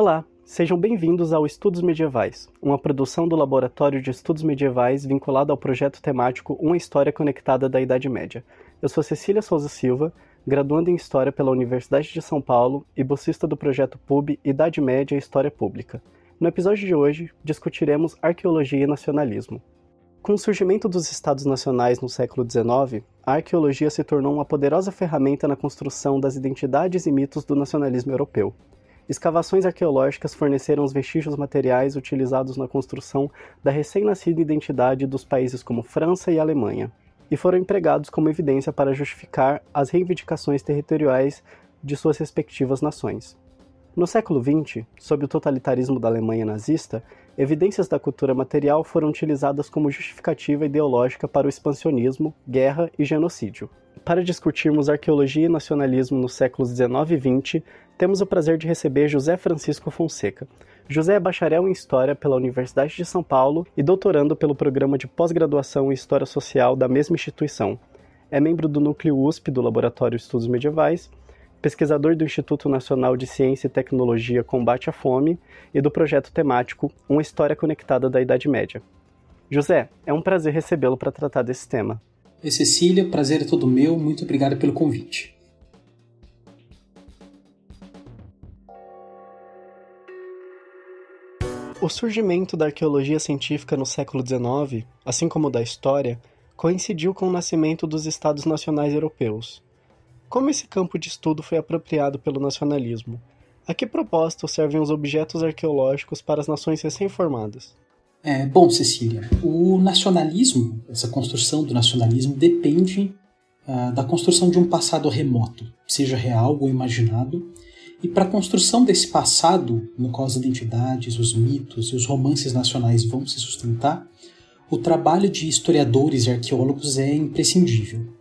Olá, sejam bem-vindos ao Estudos Medievais, uma produção do Laboratório de Estudos Medievais vinculado ao projeto temático Uma História Conectada da Idade Média. Eu sou Cecília Souza Silva, graduando em História pela Universidade de São Paulo e bolsista do projeto PUB Idade Média e História Pública. No episódio de hoje, discutiremos arqueologia e nacionalismo. Com o surgimento dos Estados Nacionais no século XIX, a arqueologia se tornou uma poderosa ferramenta na construção das identidades e mitos do nacionalismo europeu. Escavações arqueológicas forneceram os vestígios materiais utilizados na construção da recém-nascida identidade dos países como França e Alemanha, e foram empregados como evidência para justificar as reivindicações territoriais de suas respectivas nações. No século XX, sob o totalitarismo da Alemanha nazista, evidências da cultura material foram utilizadas como justificativa ideológica para o expansionismo, guerra e genocídio. Para discutirmos arqueologia e nacionalismo nos séculos XIX e XX, temos o prazer de receber José Francisco Fonseca. José é bacharel em História pela Universidade de São Paulo e doutorando pelo programa de pós-graduação em História Social da mesma instituição. É membro do Núcleo USP do Laboratório de Estudos Medievais, pesquisador do Instituto Nacional de Ciência e Tecnologia Combate à Fome e do projeto temático Uma História Conectada da Idade Média. José, é um prazer recebê-lo para tratar desse tema. Oi, Cecília, prazer é todo meu, muito obrigado pelo convite. O surgimento da arqueologia científica no século XIX, assim como da história, coincidiu com o nascimento dos Estados Nacionais Europeus. Como esse campo de estudo foi apropriado pelo nacionalismo? A que propósito servem os objetos arqueológicos para as nações recém-formadas? É, bom, Cecília, o nacionalismo, essa construção do nacionalismo, depende uh, da construção de um passado remoto, seja real ou imaginado, e para a construção desse passado, no qual as identidades, os mitos e os romances nacionais vão se sustentar, o trabalho de historiadores e arqueólogos é imprescindível.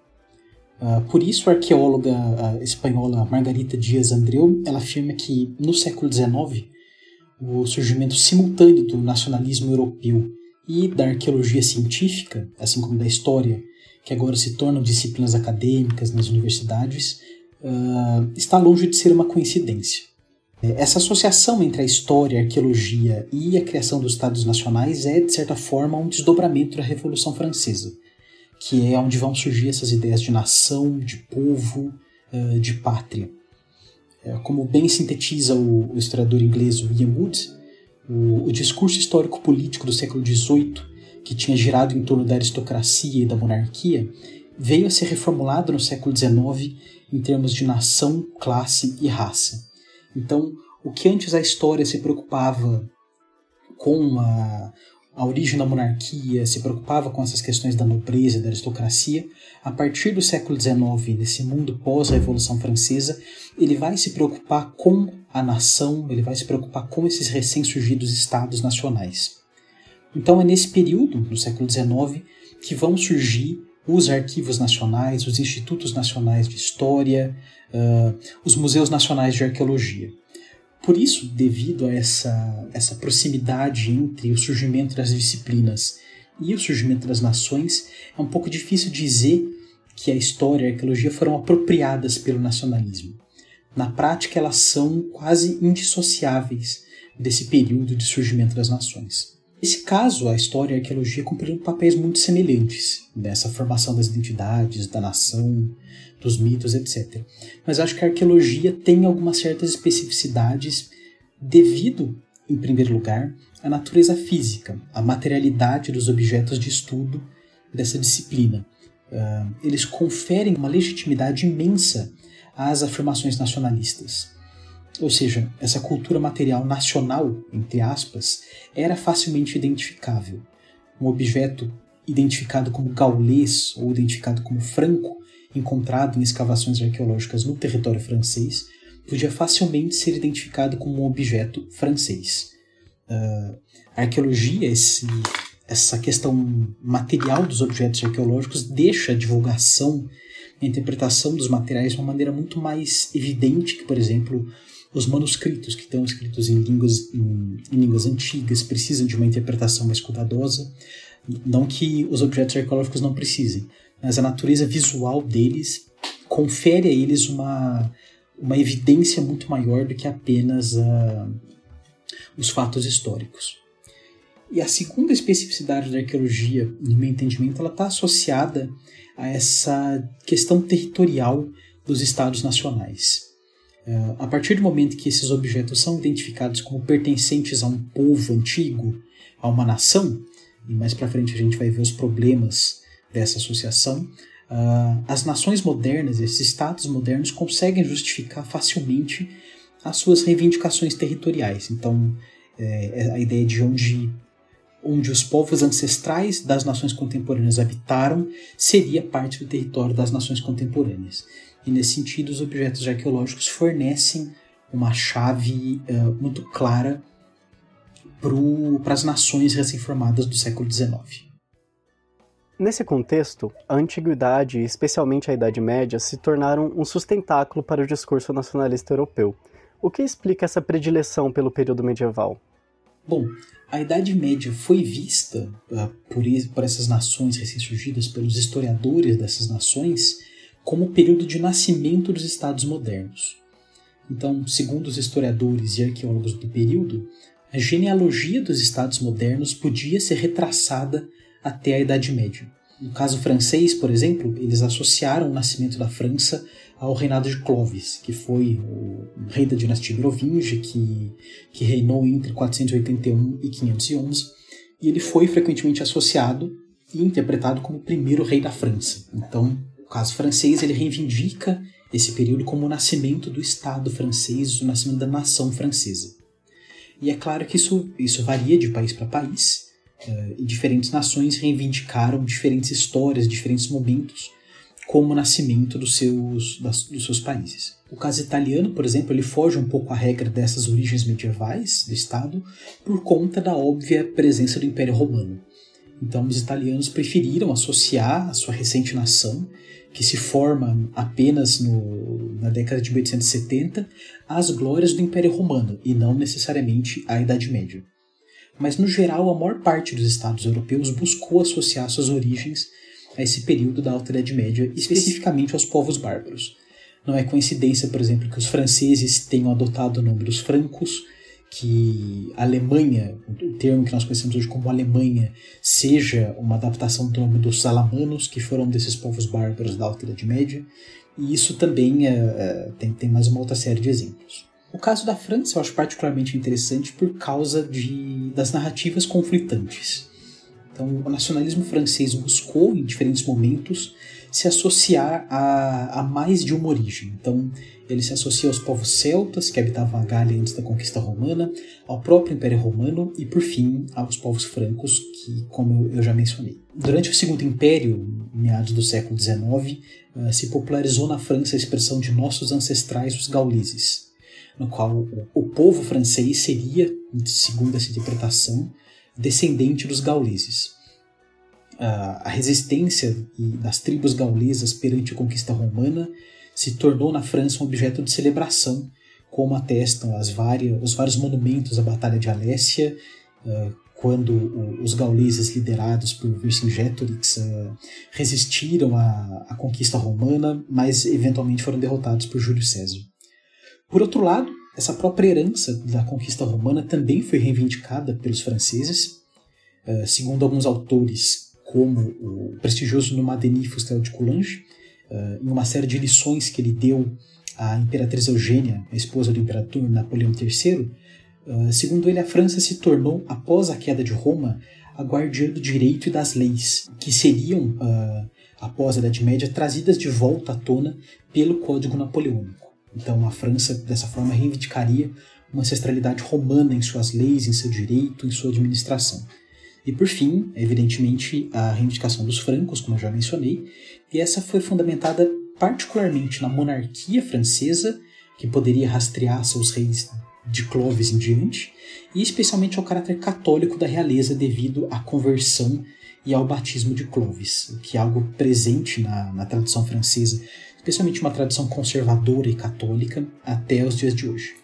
Uh, por isso, a arqueóloga uh, espanhola Margarita Dias Andreu ela afirma que, no século XIX, o surgimento simultâneo do nacionalismo europeu e da arqueologia científica, assim como da história, que agora se tornam disciplinas acadêmicas nas universidades, uh, está longe de ser uma coincidência. É, essa associação entre a história, a arqueologia e a criação dos Estados Nacionais é, de certa forma, um desdobramento da Revolução Francesa, que é onde vão surgir essas ideias de nação, de povo, uh, de pátria. É, como bem sintetiza o, historiador inglês William Wood, o, o discurso histórico-político do século XVIII, que tinha girado em torno da aristocracia e da monarquia, veio a ser reformulado no século XIX em termos de nação, classe e raça. Então, o que antes a história se preocupava com a, a origem da monarquia, se preocupava com essas questões da nobreza da aristocracia, a partir do século XIX, nesse mundo pós-Revolução Francesa, ele vai se preocupar com a nação, ele vai se preocupar com esses recém-surgidos estados nacionais. Então é nesse período, no século XIX, que vão surgir os arquivos nacionais, os institutos nacionais de história, uh, os museus nacionais de arqueologia. Por isso, devido a essa, essa proximidade entre o surgimento das disciplinas e o surgimento das nações, é um pouco difícil dizer que a história e a arqueologia foram apropriadas pelo nacionalismo. Na prática, elas são quase indissociáveis desse período de surgimento das nações. Nesse caso, a história e a arqueologia cumpriram papéis muito semelhantes nessa formação das identidades, da nação, dos mitos, etc. Mas acho que a arqueologia tem algumas certas especificidades devido, em primeiro lugar, à natureza física, à materialidade dos objetos de estudo dessa disciplina. Uh, eles conferem uma legitimidade imensa às afirmações nacionalistas. Ou seja, essa cultura material nacional, entre aspas, era facilmente identificável. Um objeto identificado como gaulês ou identificado como franco, encontrado em escavações arqueológicas no território francês, podia facilmente ser identificado como um objeto francês. Uh, a arqueologia, esse, essa questão material dos objetos arqueológicos, deixa a divulgação, a interpretação dos materiais de uma maneira muito mais evidente que, por exemplo, os manuscritos que estão escritos em línguas, em, em, línguas antigas precisam de uma interpretação mais cuidadosa. Não que os objetos arqueológicos não precisem, mas a natureza visual deles confere a eles uma, uma evidência muito maior do que apenas a, os fatos históricos. E a segunda especificidade da arqueologia, no meu entendimento, ela está associada a essa questão territorial dos estados nacionais. É, a partir do momento que esses objetos são identificados como pertencentes a um povo antigo, a uma nação, e mais para frente a gente vai ver os problemas dessa associação, uh, as nações modernas, esses estados modernos, conseguem justificar facilmente as suas reivindicações territoriais. Então, é, a ideia de onde, onde os povos ancestrais das nações contemporâneas habitaram seria parte do território das nações contemporâneas. E nesse sentido, os objetos arqueológicos fornecem uma chave uh, muito clara para as nações recém-formadas do século XIX. Nesse contexto, a antiguidade especialmente a Idade Média se tornaram um sustentáculo para o discurso nacionalista europeu. O que explica essa predileção pelo período medieval? Bom, a Idade Média foi vista uh, por, por essas nações recém-surgidas, pelos historiadores dessas nações, como o período de nascimento dos estados modernos. Então, segundo os historiadores e arqueólogos do período, a genealogia dos estados modernos podia ser retraçada até a Idade Média. No caso francês, por exemplo, eles associaram o nascimento da França ao reinado de Clovis, que foi o rei da dinastia Merovingia, que, que reinou entre 481 e 511, e ele foi frequentemente associado e interpretado como o primeiro rei da França. Então, o caso francês, ele reivindica esse período como o nascimento do Estado francês, o nascimento da nação francesa. E é claro que isso, isso varia de país para país, e diferentes nações reivindicaram diferentes histórias, diferentes momentos, como o nascimento dos seus, das, dos seus países. O caso italiano, por exemplo, ele foge um pouco à regra dessas origens medievais do Estado por conta da óbvia presença do Império Romano. Então, os italianos preferiram associar a sua recente nação, que se forma apenas no, na década de 1870, às glórias do Império Romano e não necessariamente à Idade Média mas no geral a maior parte dos estados europeus buscou associar suas origens a esse período da Alta Idade Média, especificamente aos povos bárbaros. Não é coincidência, por exemplo, que os franceses tenham adotado o nome dos francos, que a Alemanha, o termo que nós conhecemos hoje como Alemanha, seja uma adaptação do nome dos alamanos, que foram desses povos bárbaros da Alta Idade Média, e isso também é, é, tem, tem mais uma outra série de exemplos. O caso da França eu acho particularmente interessante por causa de, das narrativas conflitantes. Então, o nacionalismo francês buscou, em diferentes momentos, se associar a, a mais de uma origem. Então, ele se associa aos povos celtas, que habitavam a Gália antes da conquista romana, ao próprio Império Romano e, por fim, aos povos francos, que, como eu já mencionei. Durante o Segundo Império, meados do século XIX, eh, se popularizou na França a expressão de nossos ancestrais, os gauleses, no qual o, povo francês seria, segundo essa interpretação, descendente dos gauleses. a resistência das tribos gaulesas perante a conquista romana se tornou na França um objeto de celebração, como atestam as várias, os vários monumentos à Batalha de Alésia, quando os gauleses liderados por Vercingetorix resistiram à, à conquista romana, mas eventualmente foram derrotados por Júlio César. Por outro lado, essa própria herança da conquista romana também foi reivindicada pelos franceses, eh, segundo alguns autores, como o prestigioso Nomadeni Fustel de Coulanges, eh, em uma série de lições que ele deu à imperatriz Eugênia, a esposa do imperador Napoleão III, eh, segundo ele, a França se tornou, após a queda de Roma, a guardiã do direito e das leis, que seriam, após a Idade Média, trazidas de volta à tona pelo Código Napoleônico. Então a França, dessa forma, reivindicaria uma ancestralidade romana em suas leis, em seu direito, em sua administração. E por fim, evidentemente, a reivindicação dos francos, como eu já mencionei, e essa foi fundamentada particularmente na monarquia francesa, que poderia rastrear seus reis de Clovis em diante, e especialmente ao caráter católico da realeza devido à conversão e ao batismo de Clovis, que é algo presente na, na tradição francesa especialmente uma tradição conservadora e católica, até os dias de hoje.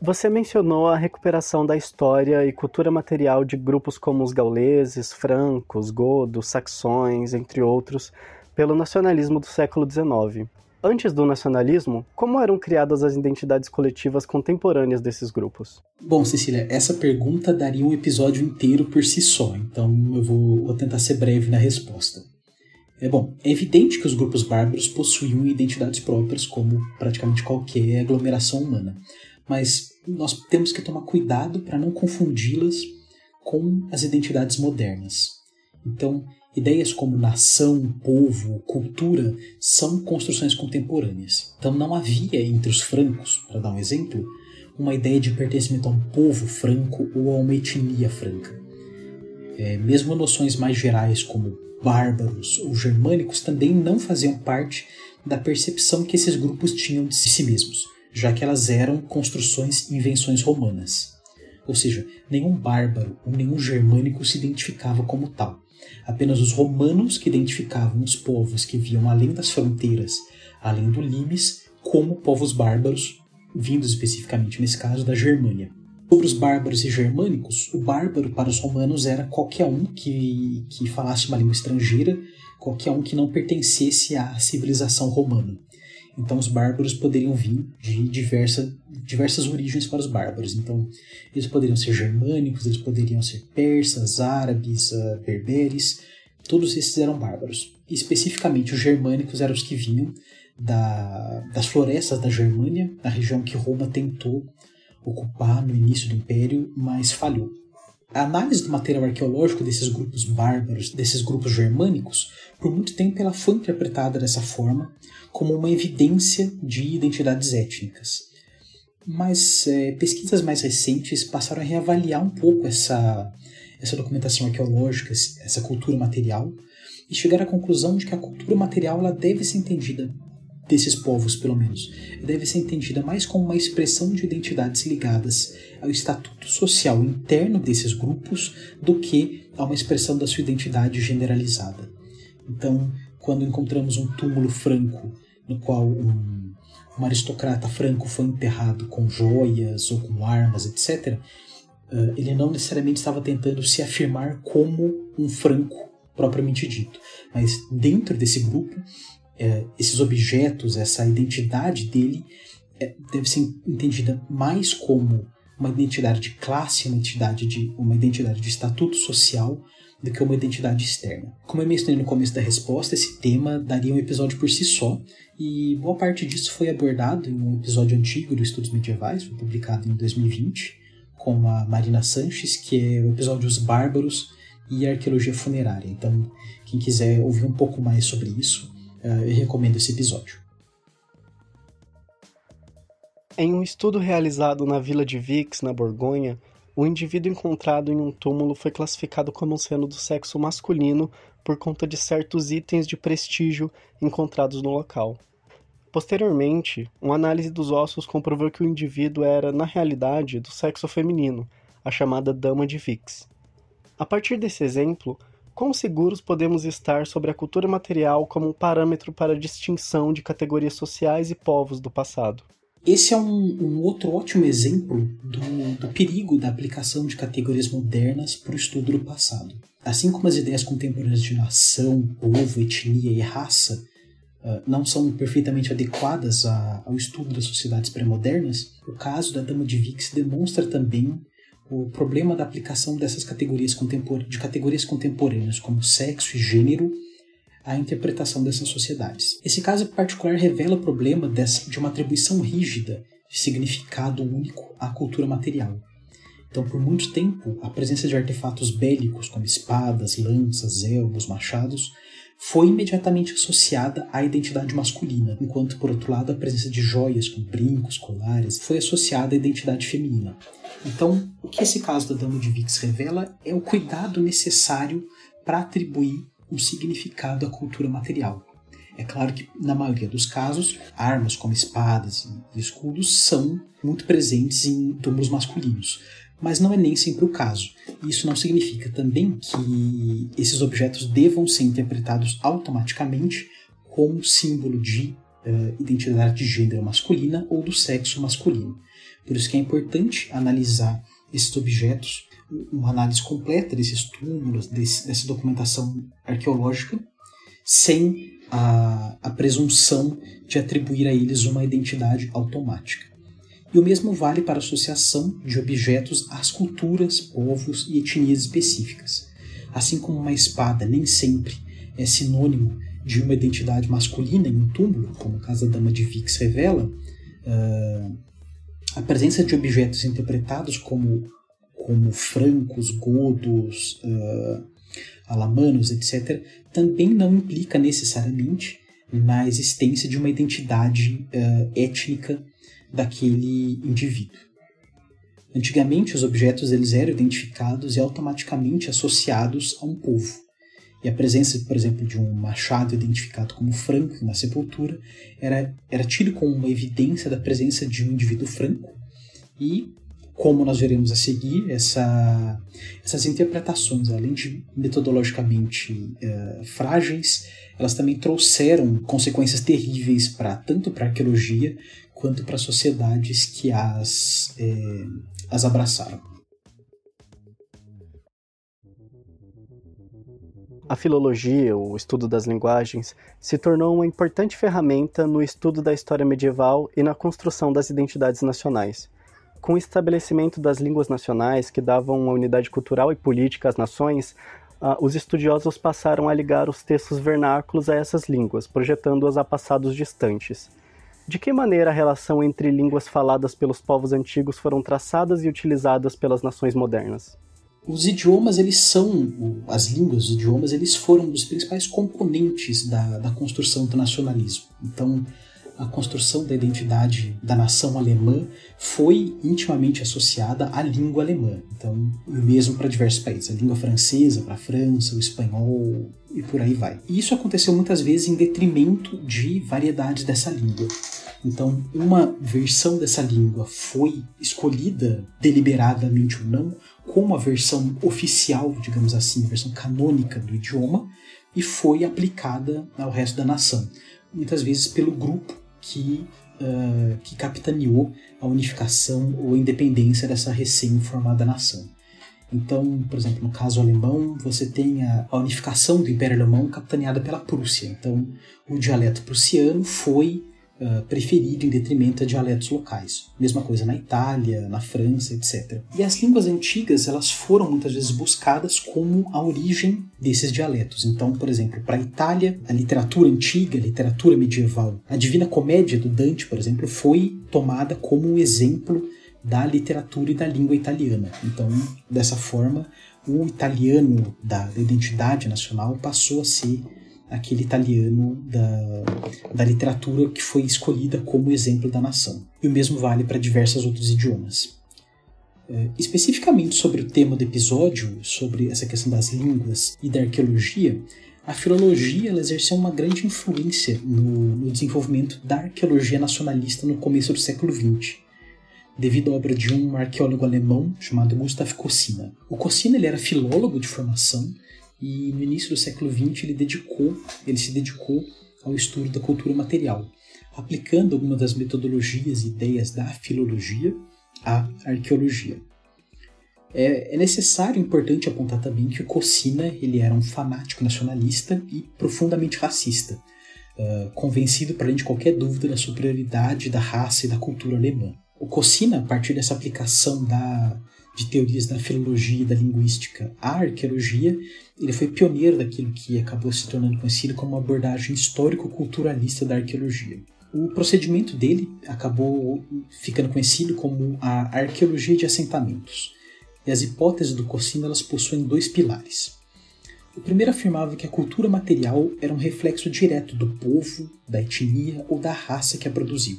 Você mencionou a recuperação da história e cultura material de grupos como os gauleses, francos, godos, saxões, entre outros, pelo nacionalismo do século XIX. Antes do nacionalismo, como eram criadas as identidades coletivas contemporâneas desses grupos? Bom, Cecília, essa pergunta daria um episódio inteiro por si só, então eu vou, vou tentar ser breve na resposta. É bom, é evidente que os grupos bárbaros possuíam identidades próprias, como praticamente qualquer aglomeração humana, mas nós temos que tomar cuidado para não confundi-las com as identidades modernas. Então, Ideias como nação, povo, cultura são construções contemporâneas. Então não havia entre os francos, para dar um exemplo, uma ideia de pertencimento a um povo franco ou a uma etnia franca. É, mesmo noções mais gerais como bárbaros ou germânicos também não faziam parte da percepção que esses grupos tinham de si mesmos, já que elas eram construções e invenções romanas. Ou seja, nenhum bárbaro ou nenhum germânico se identificava como tal. Apenas os romanos que identificavam os povos que viam além das fronteiras, além do limes, como povos bárbaros, vindos especificamente nesse caso da Germânia. Sobre os bárbaros e germânicos, o bárbaro para os romanos era qualquer um que, que falasse uma língua estrangeira, qualquer um que não pertencesse à civilização romana. Então os bárbaros poderiam vir de diversa, diversas origens para os bárbaros. Então eles poderiam ser germânicos, eles poderiam ser persas, árabes, uh, berberes, todos esses eram bárbaros. Especificamente os germânicos eram os que vinham da, das florestas da Germânia, a região que Roma tentou ocupar no início do Império, mas falhou. A análise do material arqueológico desses grupos bárbaros, desses grupos germânicos, por muito tempo ela foi interpretada dessa forma, como uma evidência de identidades étnicas. Mas é, pesquisas mais recentes passaram a reavaliar um pouco essa, essa documentação arqueológica, essa cultura material, e chegaram à conclusão de que a cultura material ela deve ser entendida desses povos, pelo menos, deve ser entendida mais como uma expressão de identidades ligadas ao estatuto social interno desses grupos do que a uma expressão da sua identidade generalizada. Então, quando encontramos um túmulo franco no qual um, um aristocrata franco foi enterrado com joias ou com armas, etc., uh, ele não necessariamente estava tentando se afirmar como um franco propriamente dito, mas dentro desse grupo, uh, esses objetos, essa identidade dele uh, deve ser entendida mais como uma identidade de classe, uma identidade de, uma identidade de estatuto social, do que uma identidade externa. Como eu mencionei no começo da resposta, esse tema daria um episódio por si só, e boa parte disso foi abordado em um episódio antigo do Estudos Medievais, foi publicado em 2020, com a Marina Sanches, que é o episódio Os Bárbaros e Arqueologia Funerária. Então, quem quiser ouvir um pouco mais sobre isso, eh, eu recomendo esse episódio. Em um estudo realizado na vila de Vix, na Borgonha, o indivíduo encontrado em um túmulo foi classificado como sendo do sexo masculino por conta de certos itens de prestígio encontrados no local. Posteriormente, uma análise dos ossos comprovou que o indivíduo era, na realidade, do sexo feminino, a chamada Dama de Vix. A partir desse exemplo, quão seguros podemos estar sobre a cultura material como um parâmetro para a distinção de categorias sociais e povos do passado? Esse é um, um outro ótimo exemplo do, do, perigo da aplicação de categorias modernas para o estudo do passado. Assim como as ideias contemporâneas de nação, povo, etnia e raça uh, não são perfeitamente adequadas a, ao estudo das sociedades pré-modernas, o caso da Dama de Vix demonstra também o problema da aplicação dessas categorias de categorias contemporâneas como sexo e gênero a interpretação dessas sociedades. Esse caso particular revela o problema dessa, de uma atribuição rígida de significado único à cultura material. Então, por muito tempo, a presença de artefatos bélicos como espadas, lanças, elmos, machados foi imediatamente associada à identidade masculina, enquanto, por outro lado, a presença de joias como brincos, colares foi associada à identidade feminina. Então, o que esse caso da Dama de Vix revela é o cuidado necessário para atribuir um significado à cultura material. É claro que, na maioria dos casos, armas como espadas e escudos são muito presentes em túmulos masculinos, mas não é nem sempre o caso. Isso não significa também que esses objetos devam ser interpretados automaticamente como símbolo de uh, identidade de gênero masculina ou do sexo masculino. Por isso que é importante analisar esses objetos, uma análise completa desses túmulos, desse, dessa documentação arqueológica, sem a, a presunção de atribuir a eles uma identidade automática. E o mesmo vale para a associação de objetos às culturas, povos e etnias específicas. Assim como uma espada nem sempre é sinônimo de uma identidade masculina em um túmulo, como o caso da Dama de Vix revela, uh, a presença de objetos interpretados como, como francos, godos, uh, alamanos, etc., também não implica necessariamente na existência de uma identidade uh, étnica daquele indivíduo. Antigamente, os objetos eles eram identificados e automaticamente associados a um povo. E a presença, por exemplo, de um machado identificado como franco na sepultura era, era tido como uma evidência da presença de um indivíduo franco. E, como nós veremos a seguir, essa, essas interpretações, além de metodologicamente uh, frágeis, elas também trouxeram consequências terríveis para tanto para a arqueologia quanto para sociedades que as, eh, as abraçaram. A filologia, o estudo das linguagens, se tornou uma importante ferramenta no estudo da história medieval e na construção das identidades nacionais. Com o estabelecimento das línguas nacionais, que davam uma unidade cultural e política às nações, uh, os estudiosos passaram a ligar os textos vernáculos a essas línguas, projetando-as a passados distantes. De que maneira a relação entre línguas faladas pelos povos antigos foram traçadas e utilizadas pelas nações modernas? Os idiomas, eles são, as línguas, os idiomas, eles foram um dos principais componentes da, da construção do nacionalismo. Então, a construção da identidade da nação alemã foi intimamente associada à língua alemã. Então, mesmo para diversos países, a língua francesa para a França, o espanhol e por aí vai. E isso aconteceu muitas vezes em detrimento de variedades dessa língua. Então, uma versão dessa língua foi escolhida deliberadamente ou não como a versão oficial, digamos assim, a versão canônica do idioma, e foi aplicada ao resto da nação. Muitas vezes pelo grupo que, uh, que capitaneou a unificação ou independência dessa recém-formada nação. Então, por exemplo, no caso alemão, você tem a unificação do Império Alemão capitaneada pela Prússia. Então, o dialeto prussiano foi uh, preferido em detrimento a dialetos locais. Mesma coisa na Itália, na França, etc. E as línguas antigas elas foram muitas vezes buscadas como a origem desses dialetos. Então, por exemplo, para a Itália, a literatura antiga, a literatura medieval, a Divina Comédia do Dante, por exemplo, foi tomada como um exemplo da literatura e da língua italiana. Então, dessa forma, o italiano da identidade nacional passou a ser aquele italiano da, da literatura que foi escolhida como exemplo da nação. E o mesmo vale para diversos outros idiomas. É, especificamente sobre o tema do episódio, sobre essa questão das línguas e da arqueologia, a filologia exerceu uma grande influência no, no desenvolvimento da arqueologia nacionalista no começo do século XX devido à obra de um arqueólogo alemão chamado Gustav Kossina. O Kossina ele era filólogo de formação e no início do século XX ele dedicou, ele se dedicou ao estudo da cultura material, aplicando algumas das metodologias e ideias da filologia à arqueologia. É, é necessário e importante apontar também que o Cossina ele era um fanático nacionalista e profundamente racista, uh, convencido, para além de qualquer dúvida, da superioridade da raça e da cultura alemã. O Cossina, a partir dessa aplicação da, de teorias da filologia e da linguística à arqueologia, ele foi pioneiro daquilo que acabou se tornando conhecido como abordagem histórico-culturalista da arqueologia. O procedimento dele acabou ficando conhecido como a arqueologia de assentamentos. E as hipóteses do Cossino elas possuem dois pilares. O primeiro afirmava que a cultura material era um reflexo direto do povo, da etnia ou da raça que a produziu.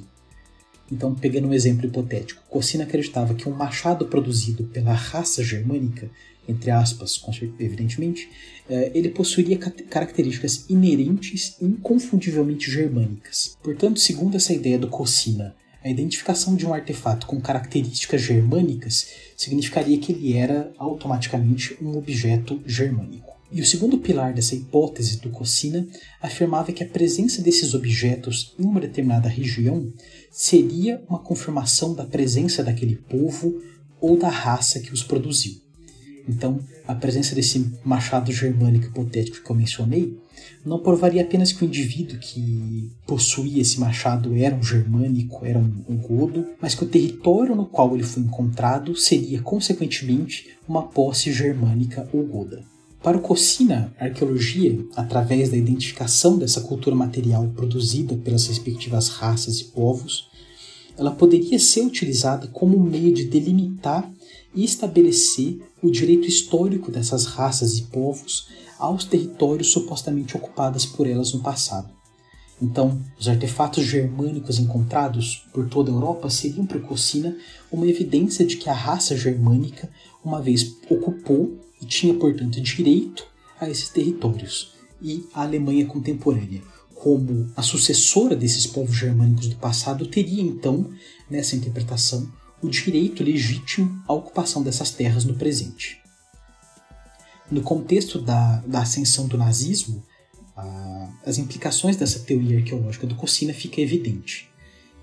Então, pegando um exemplo hipotético, Cossina acreditava que um machado produzido pela raça germânica, entre aspas, evidentemente, eh, ele possuiria características inerentes e inconfundivelmente germânicas. Portanto, segundo essa ideia do Cossina, a identificação de um artefato com características germânicas significaria que ele era automaticamente um objeto germânico. E o segundo pilar dessa hipótese do Cocina afirmava que a presença desses objetos em uma determinada região seria uma confirmação da presença daquele povo ou da raça que os produziu. Então, a presença desse machado germânico hipotético que eu mencionei não provaria apenas que o indivíduo que possuía esse machado era um germânico, era um, um godo, mas que o território no qual ele foi encontrado seria, consequentemente, uma posse germânica ou goda. Para o Cocina, a arqueologia, através da identificação dessa cultura material produzida pelas respectivas raças e povos, ela poderia ser utilizada como meio de delimitar e estabelecer o direito histórico dessas raças e povos aos territórios supostamente ocupados por elas no passado. Então, os artefatos germânicos encontrados por toda a Europa seriam para Cocina uma evidência de que a raça germânica uma vez ocupou e tinha, portanto, direito a esses territórios. E a Alemanha contemporânea, como a sucessora desses povos germânicos do passado, teria então, nessa interpretação, o direito legítimo à ocupação dessas terras no presente. No contexto da, da ascensão do nazismo, a, as implicações dessa teoria arqueológica do Cocina fica evidente.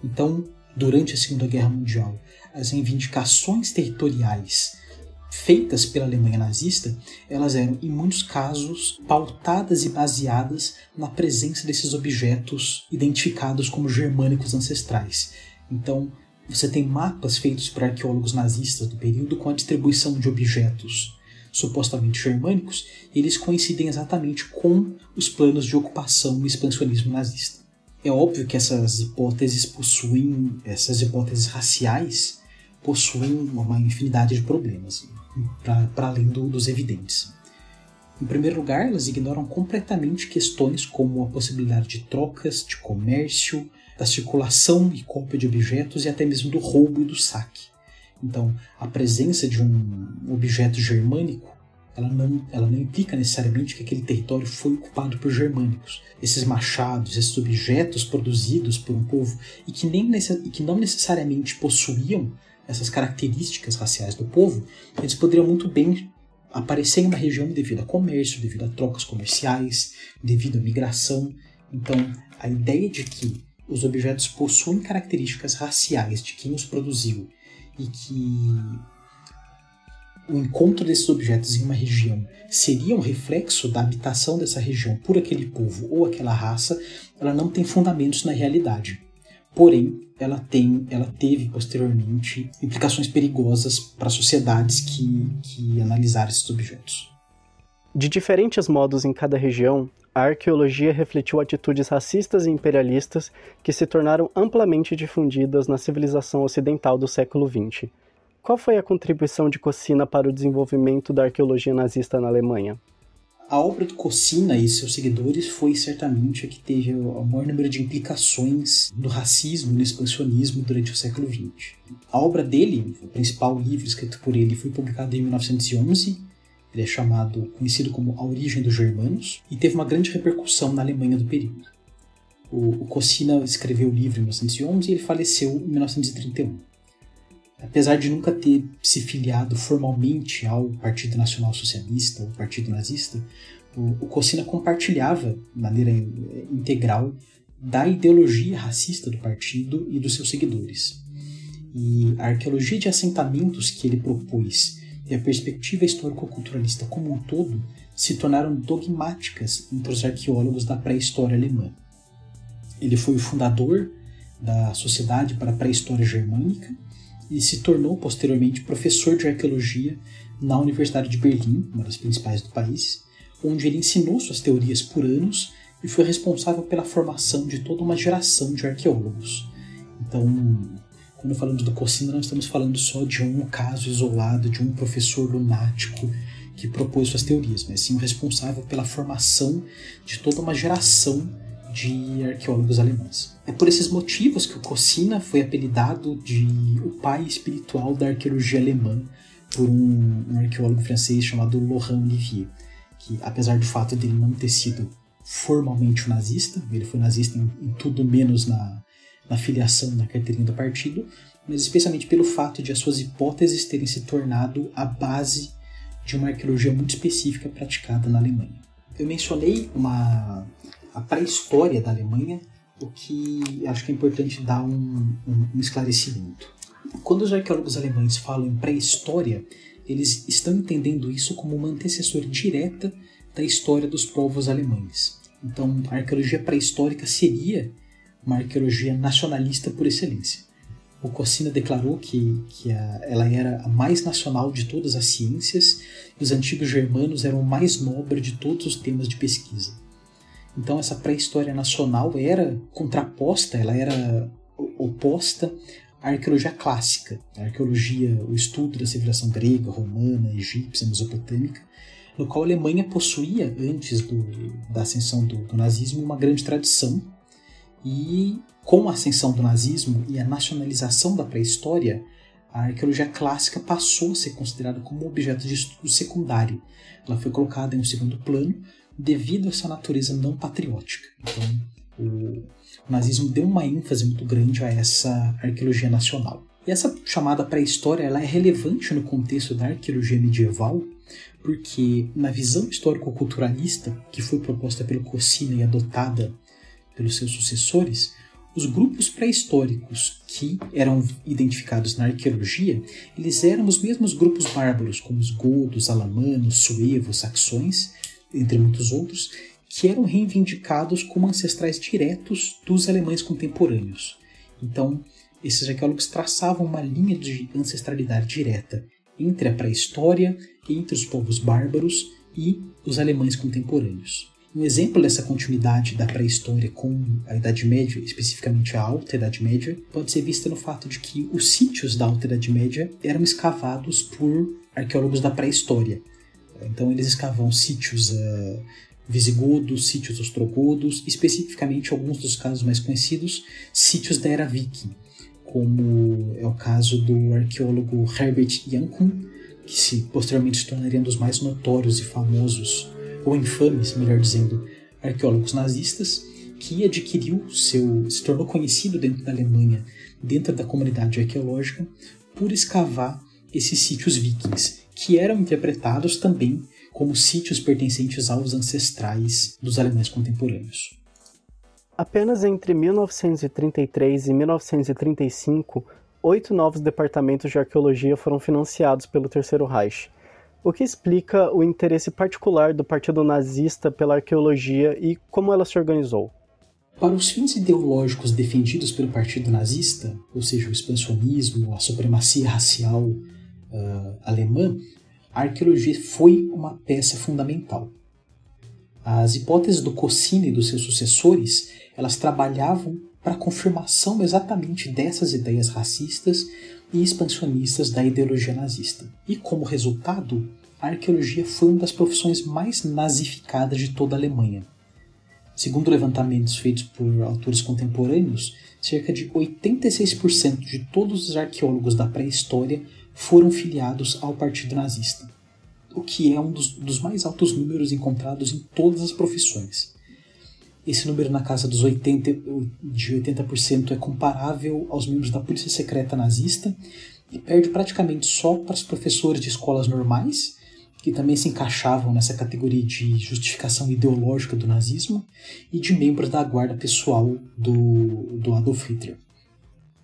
Então, durante a Segunda Guerra Mundial, as reivindicações territoriais feitas pela Alemanha nazista, elas eram em muitos casos pautadas e baseadas na presença desses objetos identificados como germânicos ancestrais. Então, você tem mapas feitos por arqueólogos nazistas do período com a distribuição de objetos supostamente germânicos, e eles coincidem exatamente com os planos de ocupação e expansionismo nazista. É óbvio que essas hipóteses possuem, essas hipóteses raciais possuem uma infinidade de problemas para além do, dos evidentes. Em primeiro lugar, elas ignoram completamente questões como a possibilidade de trocas, de comércio, da circulação e cópia de objetos e até mesmo do roubo e do saque. Então, a presença de um objeto germânico ela não, ela não implica necessariamente que aquele território foi ocupado por germânicos. Esses machados, esses objetos produzidos por um povo e que, nem, que não necessariamente possuíam essas características raciais do povo, eles poderiam muito bem aparecer em uma região devido a comércio, devido a trocas comerciais, devido à migração. Então, a ideia de que os objetos possuem características raciais de quem os produziu e que o encontro desses objetos em uma região seria um reflexo da habitação dessa região por aquele povo ou aquela raça, ela não tem fundamentos na realidade. Porém, ela tem, ela teve posteriormente implicações perigosas para sociedades que, que analisaram esses objetos. De diferentes modos em cada região, a arqueologia refletiu atitudes racistas e imperialistas que se tornaram amplamente difundidas na civilização ocidental do século XX. Qual foi a contribuição de Cocina para o desenvolvimento da arqueologia nazista na Alemanha? A obra do Cocina e seus seguidores foi certamente a que teve o maior número de implicações no racismo e no expansionismo durante o século XX. A obra dele, o principal livro escrito por ele, foi publicado em 1911. Ele é chamado, conhecido como A Origem dos Germanos, e teve uma grande repercussão na Alemanha do período. O, o Cocina escreveu o livro em 1911 e ele faleceu em 1931 apesar de nunca ter se filiado formalmente ao Partido Nacional Socialista ou Partido Nazista, o, o Cocina compartilhava de maneira integral da ideologia racista do partido e dos seus seguidores. E a arqueologia de assentamentos que ele propôs e a perspectiva histórico-culturalista como um todo se tornaram dogmáticas entre os arqueólogos da pré-história alemã. Ele foi o fundador da Sociedade para a Pré-História Germânica e se tornou posteriormente professor de arqueologia na Universidade de Berlim, uma das principais do país, onde ele ensinou suas teorias por anos e foi responsável pela formação de toda uma geração de arqueólogos. Então, quando falamos do Cocina, não estamos falando só de um caso isolado, de um professor lunático que propôs suas teorias, mas sim o responsável pela formação de toda uma geração de arqueólogos alemães. É por esses motivos que o Cocina foi apelidado de o pai espiritual da arqueologia alemã por um, um arqueólogo francês chamado Laurent Olivier, que apesar do fato dele não ter sido formalmente um nazista, ele foi nazista em, em tudo menos na, na filiação, na carteirinha do partido, mas especialmente pelo fato de as suas hipóteses terem se tornado a base de uma arqueologia muito específica praticada na Alemanha. Eu mencionei uma, a pré-história da Alemanha, o que acho que é importante dar um, um, um esclarecimento. Quando os arqueólogos alemães falam em pré-história, eles estão entendendo isso como uma antecessora direta da história dos povos alemães. Então, a arqueologia pré-histórica seria uma arqueologia nacionalista por excelência. O Cossina declarou que, que a, ela era a mais nacional de todas as ciências e os antigos germanos eram o mais nobre de todos os temas de pesquisa. Então, essa pré-história nacional era contraposta, ela era oposta à arqueologia clássica, a arqueologia, o estudo da civilização grega, romana, egípcia, mesopotâmica, no qual a Alemanha possuía, antes do, da ascensão do, do nazismo, uma grande tradição. E com a ascensão do nazismo e a nacionalização da pré-história, a arqueologia clássica passou a ser considerada como objeto de estudo secundário. Ela foi colocada em um segundo plano devido a essa natureza não patriótica. Então, o, nazismo deu uma ênfase muito grande a essa arqueologia nacional. E essa chamada pré-história ela é relevante no contexto da arqueologia medieval, porque na visão histórico-culturalista que foi proposta pelo Cossina e adotada pelos seus sucessores, os grupos pré-históricos que eram identificados na arqueologia, eles eram os mesmos grupos bárbaros, como os godos, alamanos, suevos, saxões, entre muitos outros, que eram reivindicados como ancestrais diretos dos alemães contemporâneos. Então, esses arqueólogos traçavam uma linha de ancestralidade direta entre a pré-história, entre os povos bárbaros e os alemães contemporâneos. Um exemplo dessa continuidade da pré-história com a Idade Média, especificamente a Alta Idade Média, pode ser vista no fato de que os sítios da Alta Idade Média eram escavados por arqueólogos da pré-história. Então eles escavam sítios uh, visigodos, sítios ostrogodos, especificamente alguns dos casos mais conhecidos, sítios da era viking, como é o caso do arqueólogo Herbert Jankun, que se posteriormente se tornaria um dos mais notórios e famosos ou infames, melhor dizendo, arqueólogos nazistas, que adquiriu seu, se tornou conhecido dentro da Alemanha, dentro da comunidade arqueológica, por escavar esses sítios vikings, que eram interpretados também como sítios pertencentes aos ancestrais dos alemães contemporâneos. Apenas entre 1933 e 1935, oito novos departamentos de arqueologia foram financiados pelo Terceiro Reich, o que explica o interesse particular do Partido Nazista pela arqueologia e como ela se organizou. Para os fins ideológicos defendidos pelo Partido Nazista, ou seja, o expansionismo, a supremacia racial uh, alemã, a arqueologia foi uma peça fundamental. As hipóteses do Cossini e dos seus sucessores, elas trabalhavam para a confirmação exatamente dessas ideias racistas e expansionistas da ideologia nazista. E como resultado, a arqueologia foi uma das profissões mais nazificadas de toda a Alemanha. Segundo levantamentos feitos por autores contemporâneos, cerca de 86% de todos os arqueólogos da pré-história foram filiados ao Partido Nazista, o que é um dos, dos mais altos números encontrados em todas as profissões. Esse número na casa dos 80, de 80% é comparável aos membros da polícia secreta nazista e perde praticamente só para os professores de escolas normais, que também se encaixavam nessa categoria de justificação ideológica do nazismo, e de membros da guarda pessoal do, do Adolf Hitler.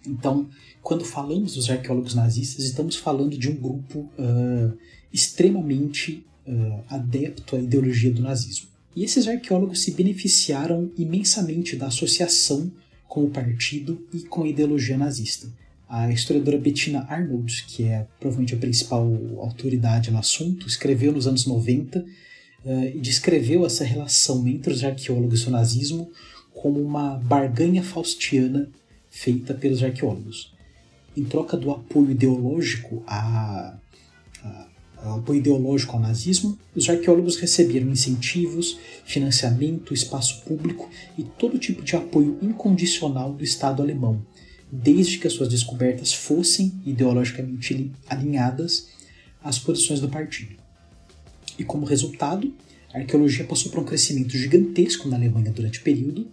Então, quando falamos dos arqueólogos nazistas, estamos falando de um grupo uh, extremamente uh, adepto à ideologia do nazismo. E esses arqueólogos se beneficiaram imensamente da associação com o partido e com a ideologia nazista. A historiadora Bettina Arnold, que é provavelmente a principal autoridade no assunto, escreveu nos anos 90 uh, eh, e descreveu essa relação entre os arqueólogos e o nazismo como uma barganha faustiana feita pelos arqueólogos. Em troca do apoio ideológico a apoio ideológico ao nazismo, os arqueólogos receberam incentivos, financiamento, espaço público e todo tipo de apoio incondicional do Estado alemão, desde que as suas descobertas fossem ideologicamente alinhadas às posições do partido. E como resultado, a arqueologia passou por um crescimento gigantesco na Alemanha durante o período,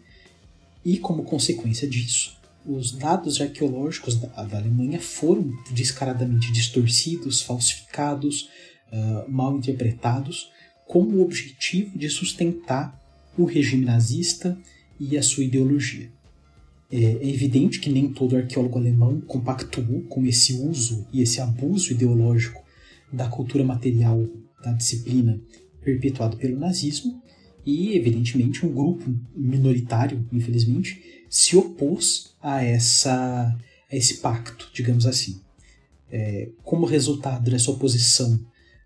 e como consequência disso, os dados arqueológicos da, da Alemanha foram descaradamente distorcidos, falsificados, uh, mal interpretados com o objetivo de sustentar o regime nazista e a sua ideologia. É, é evidente que nem todo arqueólogo alemão compactuou com esse uso e esse abuso ideológico da cultura material da disciplina perpetuado pelo nazismo, e evidentemente um grupo minoritário, infelizmente, se opôs a, essa, a esse pacto, digamos assim. É, como resultado dessa oposição,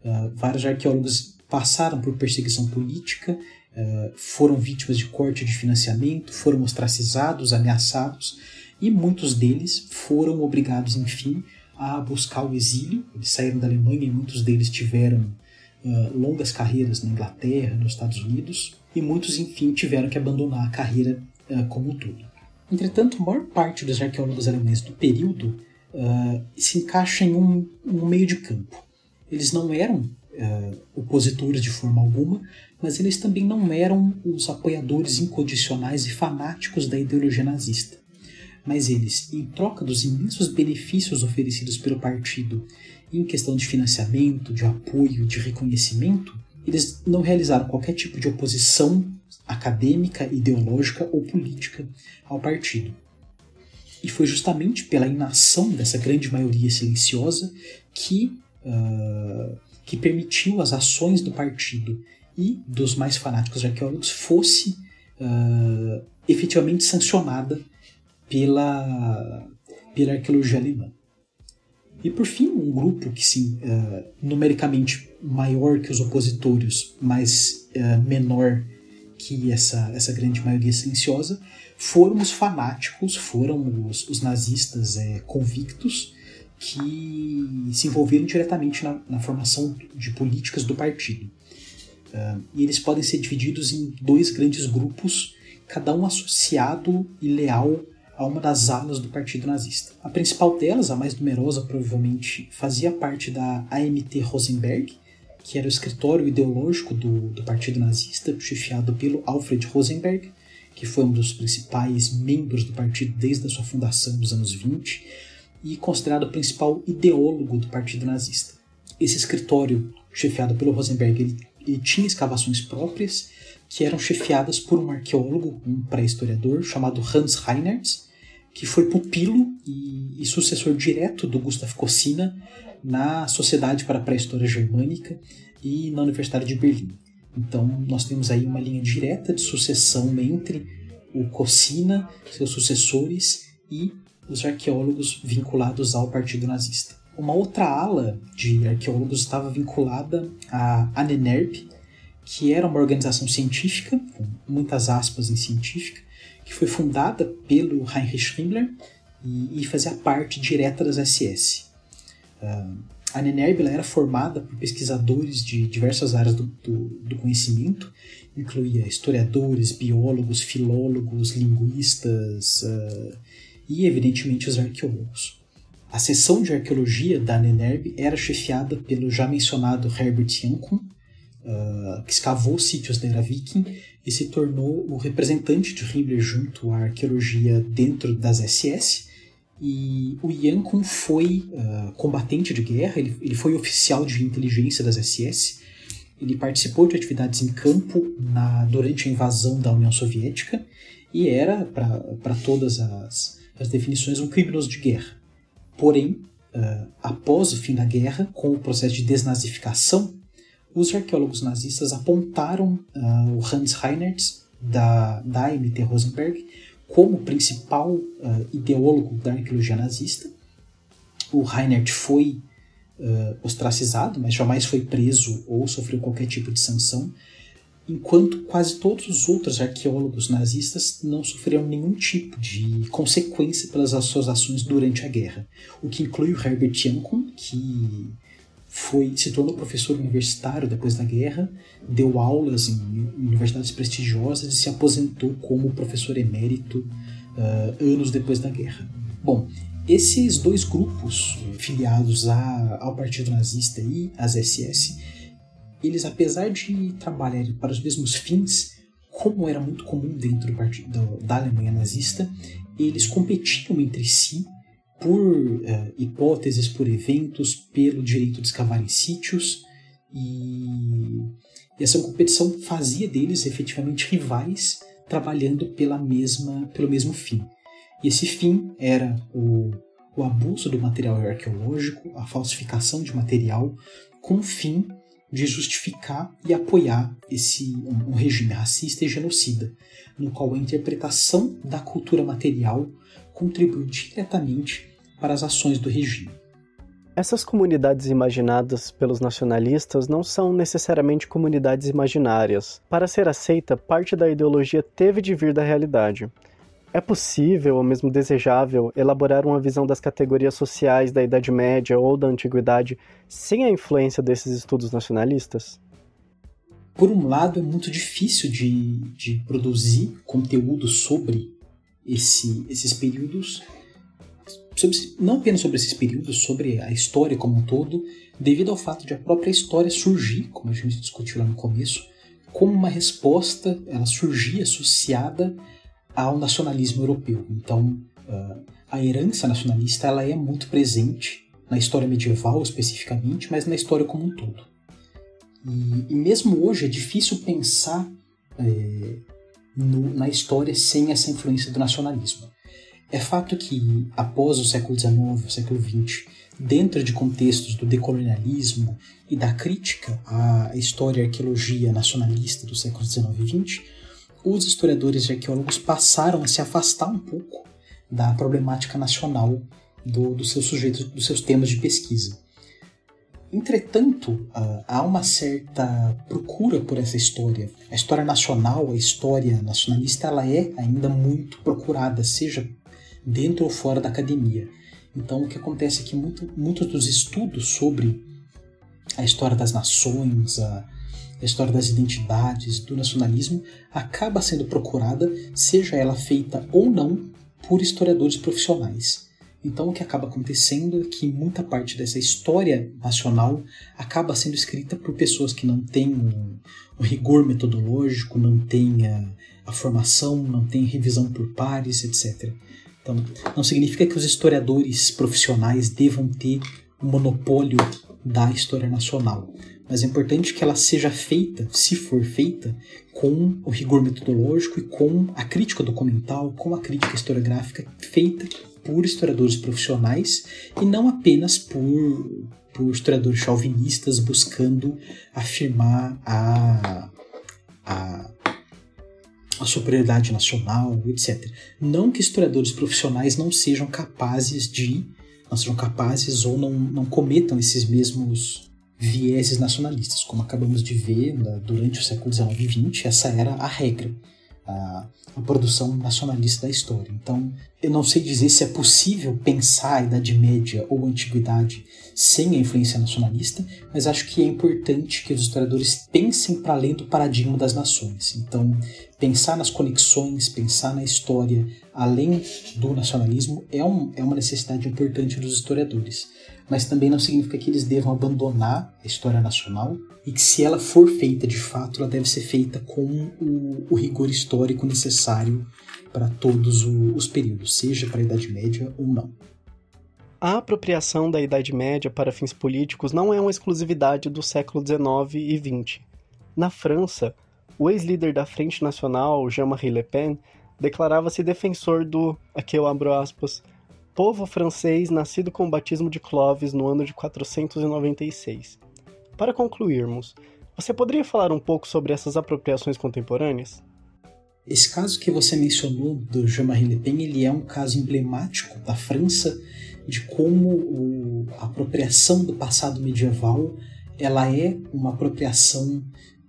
uh, vários arqueólogos passaram por perseguição política, uh, foram vítimas de corte de financiamento, foram ostracizados, ameaçados, e muitos deles foram obrigados, enfim, a buscar o exílio. Eles saíram da Alemanha e muitos deles tiveram uh, longas carreiras na Inglaterra, nos Estados Unidos, e muitos, enfim, tiveram que abandonar a carreira como um todo. Entretanto, a maior parte dos arqueólogos alemães do período uh, se encaixa em um, um, meio de campo. Eles não eram uh, opositores de forma alguma, mas eles também não eram os apoiadores incondicionais e fanáticos da ideologia nazista. Mas eles, em troca dos imensos benefícios oferecidos pelo partido em questão de financiamento, de apoio, de reconhecimento, eles não realizaram qualquer tipo de oposição acadêmica, ideológica ou política ao partido. E foi justamente pela inação dessa grande maioria silenciosa que, uh, que permitiu as ações do partido e dos mais fanáticos arqueólogos fosse uh, efetivamente sancionada pela, pela arqueologia alemã. E por fim, um grupo que sim, uh, numericamente maior que os opositores, mas uh, menor que essa, essa grande maioria silenciosa, foram os fanáticos, foram os, os nazistas é, convictos que se envolveram diretamente na, na, formação de políticas do partido. Uh, e eles podem ser divididos em dois grandes grupos, cada um associado e leal a uma das alas do partido nazista. A principal delas, a mais numerosa provavelmente, fazia parte da AMT Rosenberg, que era o escritório ideológico do, do partido nazista, chefiado pelo Alfred Rosenberg, que foi um dos principais membros do partido desde a sua fundação nos anos 20 e considerado o principal ideólogo do partido nazista. Esse escritório, chefiado pelo Rosenberg, ele, ele tinha escavações próprias que eram chefiadas por um arqueólogo, um pré-historiador chamado Hans Reinhardt, que foi pupilo e, e sucessor direto do Gustav Kossinna na Sociedade para a Pré-História Germânica e na Universidade de Berlim. Então, nós temos aí uma linha direta de sucessão entre o Kossinna, seus sucessores e os arqueólogos vinculados ao Partido Nazista. Uma outra ala de arqueólogos estava vinculada à ANENERB, que era uma organização científica, com muitas aspas em científica, que foi fundada pelo Heinrich Himmler e, e fazia parte direta das SS. Uh, a NENERB era formada por pesquisadores de diversas áreas do, do, do, conhecimento, incluía historiadores, biólogos, filólogos, linguistas uh, e, evidentemente, os arqueólogos. A seção de arqueologia da NENERB era chefiada pelo já mencionado Herbert Jankon, uh, que escavou sítios da era viking e se tornou o representante de Himmler junto à arqueologia dentro das SS. E o Jankon foi uh, combatente de guerra, ele, ele foi oficial de inteligência das SS, ele participou de atividades em campo na, durante a invasão da União Soviética e era, para todas as, as definições, um criminoso de guerra. Porém, uh, após o fim da guerra, com o processo de desnazificação, os arqueólogos nazistas apontaram uh, o Hans Reinhardt, da, da AMT Rosenberg, como principal uh, ideólogo da arqueologia nazista. O Reinhardt foi uh, ostracizado, mas jamais foi preso ou sofreu qualquer tipo de sanção, enquanto quase todos os outros arqueólogos nazistas não sofreram nenhum tipo de consequência pelas suas ações durante a guerra, o que inclui o Herbert Jankon, que foi se tornou professor universitário depois da guerra, deu aulas em universidades prestigiosas e se aposentou como professor emérito uh, anos depois da guerra. Bom, esses dois grupos filiados a, ao Partido Nazista e às SS, eles apesar de trabalharem para os mesmos fins, como era muito comum dentro do partido, da Alemanha nazista, eles competiam entre si por uh, hipóteses, por eventos, pelo direito de escavar em sítios e, e essa competição fazia deles efetivamente rivais trabalhando pela mesma, pelo mesmo fim. E esse fim era o, o abuso do material arqueológico, a falsificação de material, com o fim de justificar e apoiar esse um, um regime racista e genocida, no qual a interpretação da cultura material contribuiu diretamente para as ações do regime. Essas comunidades imaginadas pelos nacionalistas não são necessariamente comunidades imaginárias. Para ser aceita, parte da ideologia teve de vir da realidade. É possível, ou mesmo desejável, elaborar uma visão das categorias sociais da Idade Média ou da Antiguidade sem a influência desses estudos nacionalistas? Por um lado, é muito difícil de, de produzir conteúdo sobre esse, esses períodos sobre, não apenas sobre esses períodos, sobre a história como um todo, devido ao fato de a própria história surgir, como a gente discutiu lá no começo, como uma resposta, ela surgir associada ao nacionalismo europeu. Então, uh, a herança nacionalista ela é muito presente na história medieval especificamente, mas na história como um todo. E, e mesmo hoje é difícil pensar é, no, na história sem essa influência do nacionalismo. É fato que, após o século XIX, o século XX, dentro de contextos do decolonialismo e da crítica à história e arqueologia nacionalista do século XIX e XX, os historiadores e arqueólogos passaram a se afastar um pouco da problemática nacional do, dos seus sujeitos, dos seus temas de pesquisa. Entretanto, há uma certa procura por essa história. A história nacional, a história nacionalista, ela é ainda muito procurada, seja dentro ou fora da academia. Então, o que acontece é que muito, muitos dos estudos sobre a história das nações, a, a história das identidades, do nacionalismo, acaba sendo procurada, seja ela feita ou não, por historiadores profissionais. Então, o que acaba acontecendo é que muita parte dessa história nacional acaba sendo escrita por pessoas que não têm um, um rigor metodológico, não têm a, a formação, não têm revisão por pares, etc. Então, não significa que os historiadores profissionais devam ter o um monopólio da história nacional, mas é importante que ela seja feita, se for feita, com o rigor metodológico e com a crítica documental, com a crítica historiográfica feita por historiadores profissionais e não apenas por, por historiadores chauvinistas buscando afirmar a, a a superioridade nacional, etc. Não que historiadores profissionais não sejam capazes de, não sejam capazes ou não, não cometam esses mesmos vieses nacionalistas, como acabamos de ver né, durante o século XIX e XX, essa era a regra a, a, produção nacionalista da história. Então, eu não sei dizer se é possível pensar a Idade Média ou a Antiguidade sem a influência nacionalista, mas acho que é importante que os historiadores pensem para além do paradigma das nações. Então, pensar nas conexões, pensar na história além do nacionalismo é, um, é uma necessidade importante dos historiadores mas também não significa que eles devam abandonar a história nacional e que se ela for feita de fato, ela deve ser feita com o, o rigor histórico necessário para todos o, os períodos, seja para a Idade Média ou não. A apropriação da Idade Média para fins políticos não é uma exclusividade do século XIX e XX. Na França, o ex-líder da Frente Nacional, Jean-Marie Le Pen, declarava-se defensor do, aqui eu abro aspas, povo francês nascido com o batismo de Clovis no ano de 496. Para concluirmos, você poderia falar um pouco sobre essas apropriações contemporâneas? Esse caso que você mencionou do Jean-Marie Le Pen, ele é um caso emblemático da França de como a apropriação do passado medieval ela é uma apropriação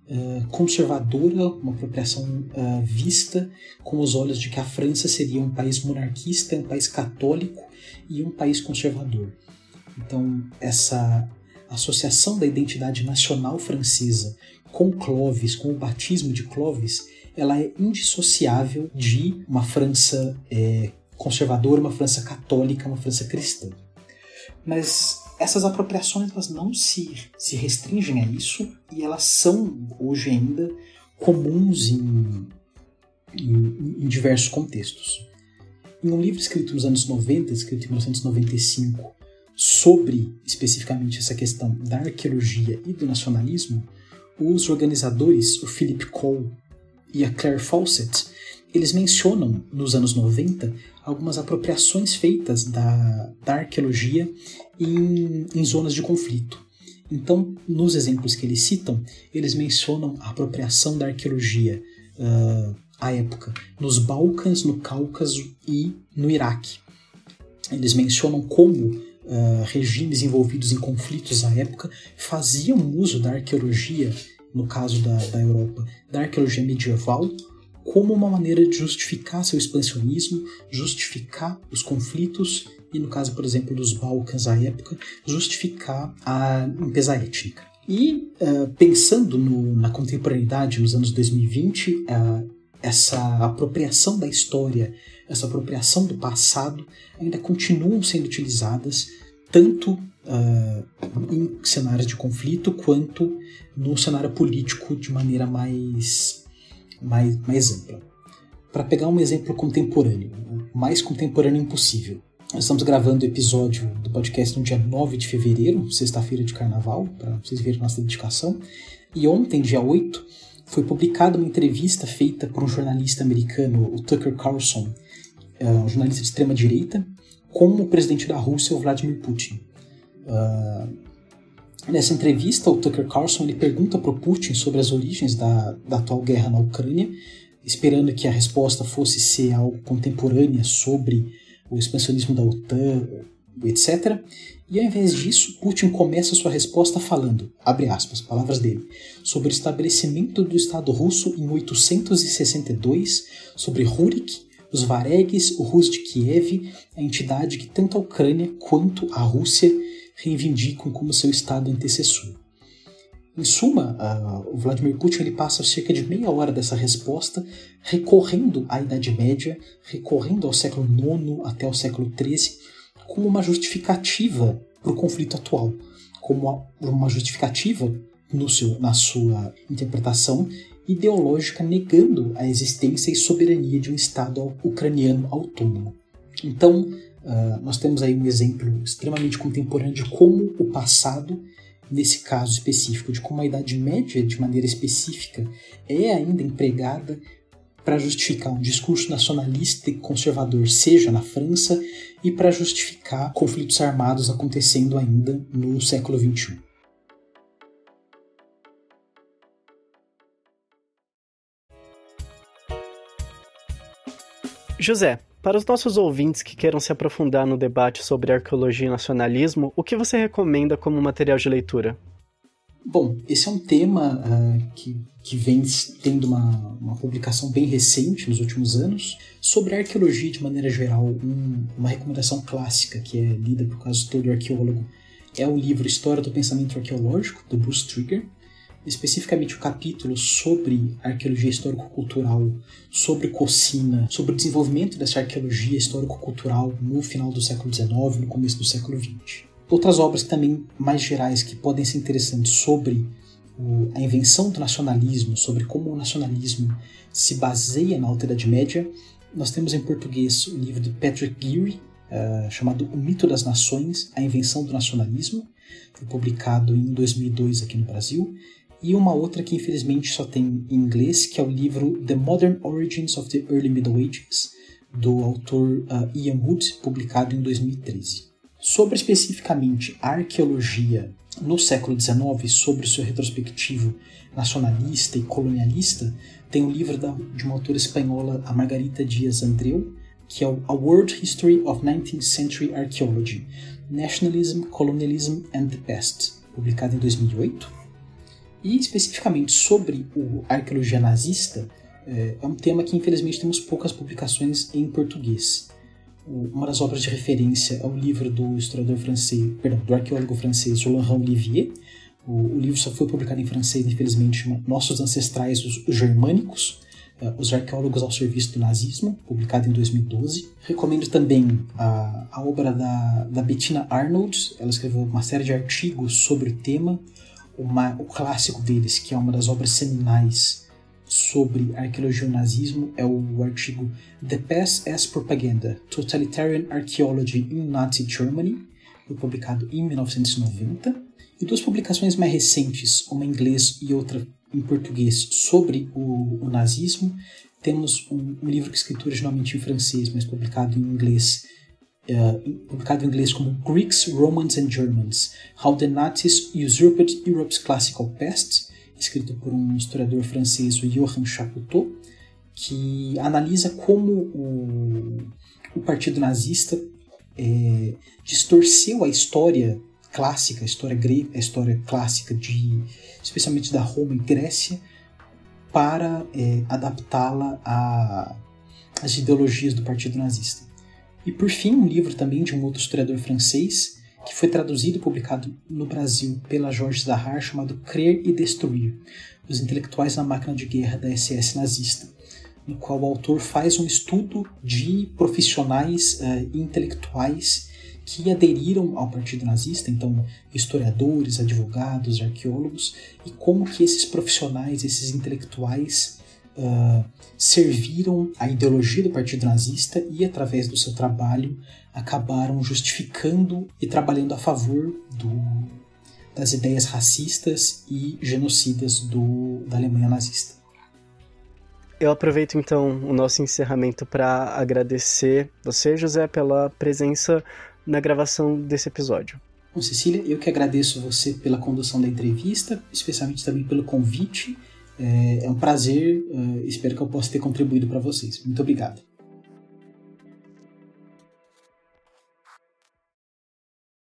uh, conservadora, uma apropriação uh, vista com os olhos de que a França seria um país monarquista, um país católico e um país conservador. Então, essa associação da identidade nacional francesa com Clovis, com o batismo de Clovis, ela é indissociável de uma França é, conservadora, uma França católica, uma França cristã. Mas essas apropriações elas não se, se restringem a isso e elas são hoje ainda comuns em, em, em diversos contextos. Em um livro escrito nos anos 90, escrito em 1995, sobre especificamente essa questão da arqueologia e do nacionalismo, os organizadores, o Philip Cole e a Claire Fawcett, eles mencionam nos anos 90 algumas apropriações feitas da, da arqueologia em, em zonas de conflito. Então, nos exemplos que eles citam, eles mencionam a apropriação da arqueologia uh, à época nos Balcãs, no Cáucaso e no Iraque. Eles mencionam como uh, regimes envolvidos em conflitos à época faziam uso da arqueologia, no caso da, da Europa, da arqueologia medieval, como uma maneira de justificar seu expansionismo, justificar os conflitos e, no caso, por exemplo, dos Balcãs à época, justificar a limpeza étnica. E uh, pensando no, na contemporaneidade, nos anos 2020, uh, essa apropriação da história, essa apropriação do passado, ainda continuam sendo utilizadas tanto uh, em cenários de conflito quanto no cenário político de maneira mais, mais, mais ampla. Para pegar um exemplo contemporâneo, o mais contemporâneo impossível. Nós estamos gravando o episódio do podcast no dia 9 de fevereiro, sexta-feira de carnaval, para vocês verem nossa dedicação. E ontem, dia 8, foi publicada uma entrevista feita por um jornalista americano, o Tucker Carlson, é, um jornalista de extrema direita, com o presidente da Rússia, o Vladimir Putin. Uh, nessa entrevista, o Tucker Carlson ele pergunta para o Putin sobre as origens da, da atual guerra na Ucrânia, esperando que a resposta fosse ser algo contemporânea sobre o expansionismo da OTAN, etc. E ao invés disso, Putin começa sua resposta falando, abre aspas, palavras dele, sobre o estabelecimento do Estado russo em 862, sobre Rurik, os Varegs, o Rus de Kiev, a entidade que tanto a Ucrânia quanto a Rússia reivindicam como seu Estado antecessor. Em suma, Vladimir Putin ele passa cerca de meia hora dessa resposta recorrendo à Idade Média, recorrendo ao século IX até o século XIII, como uma justificativa para o conflito atual, como uma justificativa seu, na sua interpretação ideológica negando a existência e soberania de um Estado ucraniano autônomo. Então, uh, nós temos aí um exemplo extremamente contemporâneo de como o passado, nesse caso específico, de como a Idade Média, de maneira específica, é ainda empregada para justificar um discurso nacionalista e conservador, seja na França, e para justificar conflitos armados acontecendo ainda no século XXI. José, para os nossos ouvintes que queiram se aprofundar no debate sobre arqueologia e nacionalismo, o que você recomenda como material de leitura? Bom, esse é um tema uh, que, que vem tendo uma, uma publicação bem recente nos últimos anos. Sobre a arqueologia de maneira geral, um, uma recomendação clássica que é lida por quase todo arqueólogo é o livro História do Pensamento Arqueológico, do Bruce Trigger. Especificamente o capítulo sobre arqueologia histórico-cultural, sobre Cocina, sobre o desenvolvimento dessa arqueologia histórico-cultural no final do século XIX, no começo do século XX. Outras obras também mais gerais que podem ser interessantes sobre a invenção do nacionalismo, sobre como o nacionalismo se baseia na Alta Idade Média, nós temos em português o livro de Patrick Geary, uh, chamado O Mito das Nações, A Invenção do Nacionalismo, foi publicado em 2002 aqui no Brasil, e uma outra que infelizmente só tem em inglês, que é o livro The Modern Origins of the Early Middle Ages, do autor uh, Ian Wood, publicado em 2013. Sobre especificamente a arqueologia no século XIX, sobre o seu retrospectivo nacionalista e colonialista, tem um livro da, de uma autora espanhola, a Margarita Dias Andreu, que é o A World History of 19th Century Archaeology, Nationalism, Colonialism and the Past, publicado em 2008. E especificamente sobre a arqueologia nazista, é, é um tema que infelizmente temos poucas publicações em português uma das obras de referência é o livro do historiador francês, perdão, do arqueólogo francês Laurent Olivier. O, o, livro só foi publicado em francês, infelizmente, Nossos Ancestrais, os, os Germânicos, uh, os arqueólogos ao serviço do nazismo, publicado em 2012. Recomendo também a, a obra da, da Bettina Arnold, ela escreveu uma série de artigos sobre o tema, uma, o clássico deles, que é uma das obras seminais sobre arqueologia e nazismo é o artigo The Past as Propaganda: Totalitarian Archaeology in Nazi Germany, foi publicado em 1990, e duas publicações mais recentes, uma em inglês e outra em português, sobre o, o nazismo. Temos um, um, livro que escrito originalmente em francês, mas publicado em inglês, uh, publicado em inglês como Greeks, Romans and Germans: How the Nazis Usurped Europe's Classical Past, escrito por um historiador francês, o Johann Chapoutot, que analisa como o, o Partido Nazista é, distorceu a história clássica, a história grega, a história clássica de, especialmente da Roma e Grécia, para é, adaptá-la às ideologias do Partido Nazista. E por fim, um livro também de um outro historiador francês, que foi traduzido e publicado no Brasil pela Georges Zahar, chamado Crer e Destruir, os intelectuais na máquina de guerra da SS nazista, no qual o autor faz um estudo de profissionais uh, intelectuais que aderiram ao Partido Nazista, então historiadores, advogados, arqueólogos, e como que esses profissionais, esses intelectuais uh, serviram a ideologia do Partido Nazista e, através do seu trabalho, acabaram justificando e trabalhando a favor do, das ideias racistas e genocidas do, da Alemanha nazista. Eu aproveito então o nosso encerramento para agradecer você, José, pela presença na gravação desse episódio. Bom, Cecília, eu que agradeço você pela condução da entrevista, especialmente também pelo convite. É, é um prazer, uh, espero que eu possa ter contribuído para vocês. Muito obrigado.